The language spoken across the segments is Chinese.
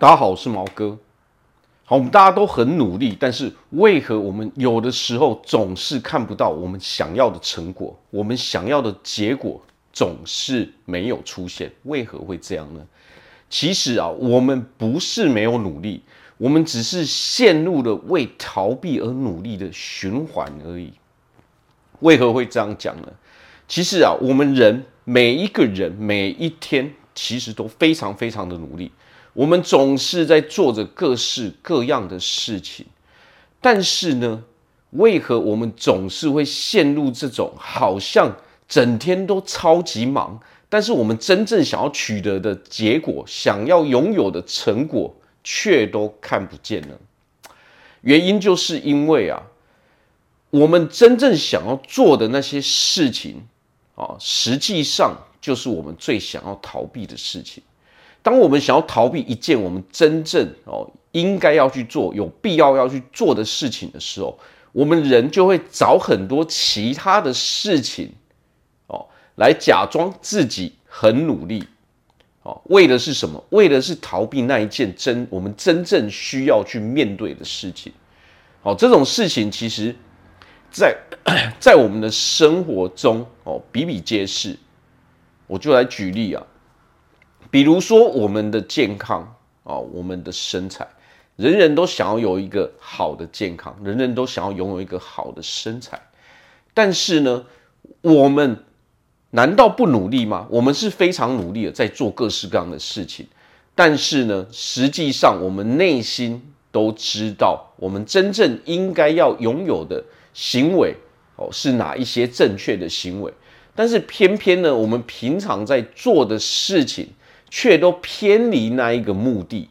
大家好，我是毛哥。好，我们大家都很努力，但是为何我们有的时候总是看不到我们想要的成果？我们想要的结果总是没有出现，为何会这样呢？其实啊，我们不是没有努力，我们只是陷入了为逃避而努力的循环而已。为何会这样讲呢？其实啊，我们人每一个人每一天其实都非常非常的努力。我们总是在做着各式各样的事情，但是呢，为何我们总是会陷入这种好像整天都超级忙，但是我们真正想要取得的结果、想要拥有的成果却都看不见呢？原因就是因为啊，我们真正想要做的那些事情啊，实际上就是我们最想要逃避的事情。当我们想要逃避一件我们真正哦应该要去做、有必要要去做的事情的时候，我们人就会找很多其他的事情哦来假装自己很努力哦，为的是什么？为的是逃避那一件真我们真正需要去面对的事情。好，这种事情其实在 在我们的生活中哦比比皆是。我就来举例啊。比如说我们的健康啊，我们的身材，人人都想要有一个好的健康，人人都想要拥有一个好的身材。但是呢，我们难道不努力吗？我们是非常努力的在做各式各样的事情。但是呢，实际上我们内心都知道，我们真正应该要拥有的行为哦，是哪一些正确的行为。但是偏偏呢，我们平常在做的事情。却都偏离那一个目的，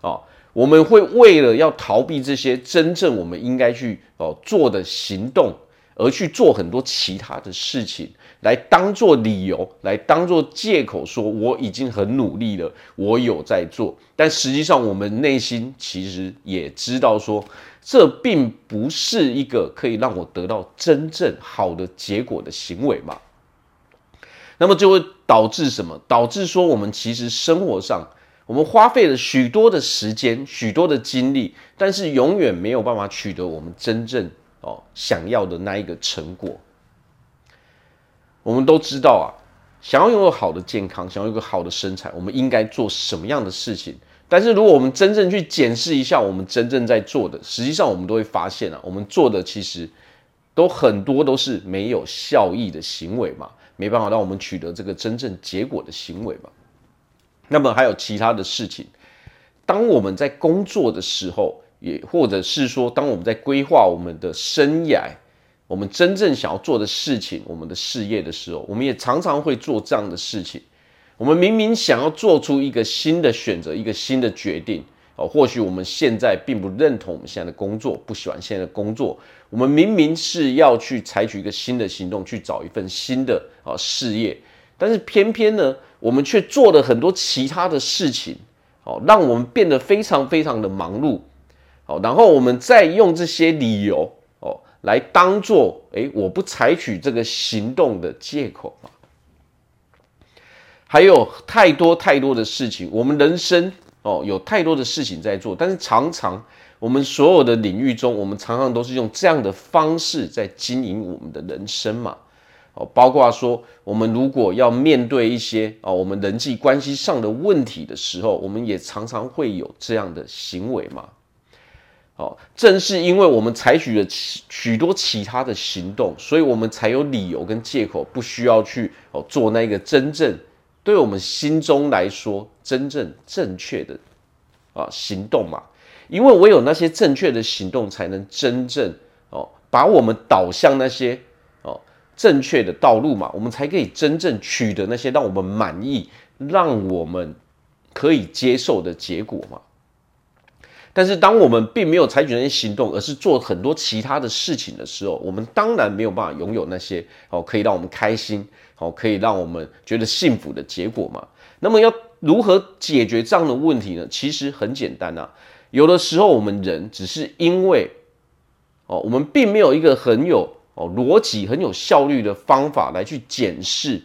哦，我们会为了要逃避这些真正我们应该去哦做的行动，而去做很多其他的事情，来当做理由，来当做借口，说我已经很努力了，我有在做。但实际上，我们内心其实也知道说，这并不是一个可以让我得到真正好的结果的行为嘛。那么就会导致什么？导致说我们其实生活上，我们花费了许多的时间、许多的精力，但是永远没有办法取得我们真正哦想要的那一个成果。我们都知道啊，想要拥有好的健康，想要有一个好的身材，我们应该做什么样的事情？但是如果我们真正去检视一下我们真正在做的，实际上我们都会发现啊，我们做的其实都很多都是没有效益的行为嘛。没办法让我们取得这个真正结果的行为嘛。那么还有其他的事情，当我们在工作的时候，也或者是说，当我们在规划我们的生涯，我们真正想要做的事情，我们的事业的时候，我们也常常会做这样的事情。我们明明想要做出一个新的选择，一个新的决定。哦，或许我们现在并不认同我们现在的工作，不喜欢现在的工作。我们明明是要去采取一个新的行动，去找一份新的啊事业，但是偏偏呢，我们却做了很多其他的事情，哦，让我们变得非常非常的忙碌。好，然后我们再用这些理由哦，来当做诶，我不采取这个行动的借口嘛。还有太多太多的事情，我们人生。哦，有太多的事情在做，但是常常我们所有的领域中，我们常常都是用这样的方式在经营我们的人生嘛。哦，包括说，我们如果要面对一些啊，我们人际关系上的问题的时候，我们也常常会有这样的行为嘛。哦，正是因为我们采取了许多其他的行动，所以我们才有理由跟借口，不需要去哦做那个真正。对我们心中来说，真正正确的啊行动嘛，因为唯有那些正确的行动，才能真正哦把我们导向那些哦正确的道路嘛，我们才可以真正取得那些让我们满意、让我们可以接受的结果嘛。但是，当我们并没有采取那些行动，而是做很多其他的事情的时候，我们当然没有办法拥有那些哦可以让我们开心、哦可以让我们觉得幸福的结果嘛。那么，要如何解决这样的问题呢？其实很简单啊。有的时候，我们人只是因为哦，我们并没有一个很有哦逻辑、很有效率的方法来去检视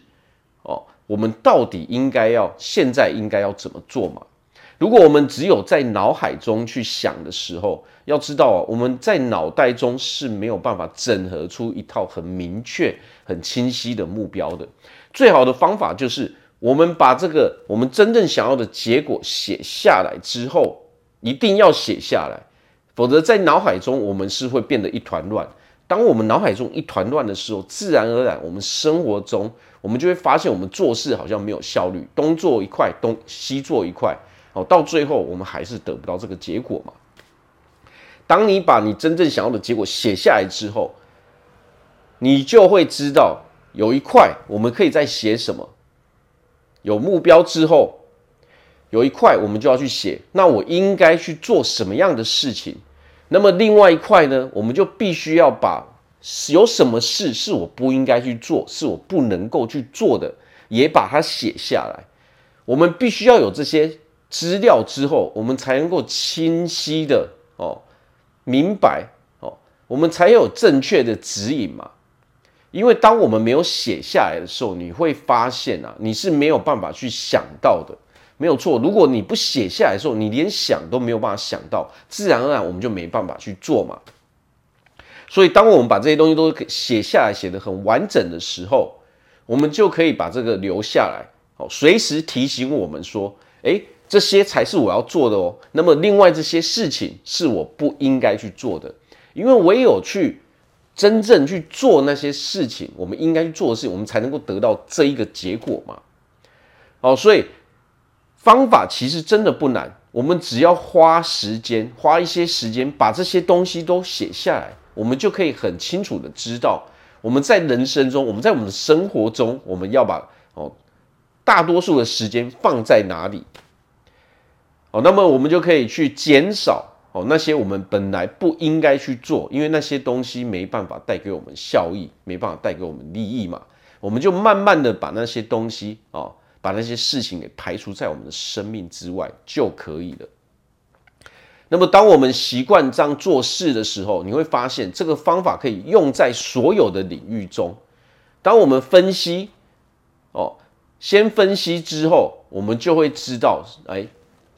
哦，我们到底应该要现在应该要怎么做嘛。如果我们只有在脑海中去想的时候，要知道啊，我们在脑袋中是没有办法整合出一套很明确、很清晰的目标的。最好的方法就是，我们把这个我们真正想要的结果写下来之后，一定要写下来，否则在脑海中我们是会变得一团乱。当我们脑海中一团乱的时候，自然而然我们生活中我们就会发现，我们做事好像没有效率，东做一块，东西做一块。哦，到最后我们还是得不到这个结果嘛。当你把你真正想要的结果写下来之后，你就会知道有一块我们可以再写什么。有目标之后，有一块我们就要去写，那我应该去做什么样的事情？那么另外一块呢，我们就必须要把有什么事是我不应该去做，是我不能够去做的，也把它写下来。我们必须要有这些。资料之后，我们才能够清晰的哦明白哦，我们才有正确的指引嘛。因为当我们没有写下来的时候，你会发现啊，你是没有办法去想到的，没有错。如果你不写下来的时候，你连想都没有办法想到，自然而然我们就没办法去做嘛。所以，当我们把这些东西都写下来，写得很完整的时候，我们就可以把这个留下来，哦，随时提醒我们说，诶。这些才是我要做的哦。那么，另外这些事情是我不应该去做的，因为唯有去真正去做那些事情，我们应该去做的事情，我们才能够得到这一个结果嘛。好，所以方法其实真的不难，我们只要花时间，花一些时间把这些东西都写下来，我们就可以很清楚的知道我们在人生中，我们在我们的生活中，我们要把哦大多数的时间放在哪里。哦，那么我们就可以去减少哦那些我们本来不应该去做，因为那些东西没办法带给我们效益，没办法带给我们利益嘛。我们就慢慢的把那些东西哦，把那些事情给排除在我们的生命之外就可以了。那么当我们习惯这样做事的时候，你会发现这个方法可以用在所有的领域中。当我们分析哦，先分析之后，我们就会知道，哎。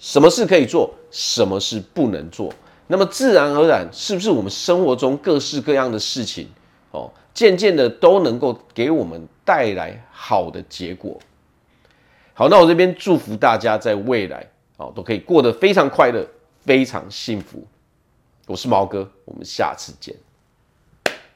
什么事可以做，什么事不能做？那么自然而然，是不是我们生活中各式各样的事情，哦，渐渐的都能够给我们带来好的结果？好，那我这边祝福大家在未来，哦，都可以过得非常快乐，非常幸福。我是毛哥，我们下次见。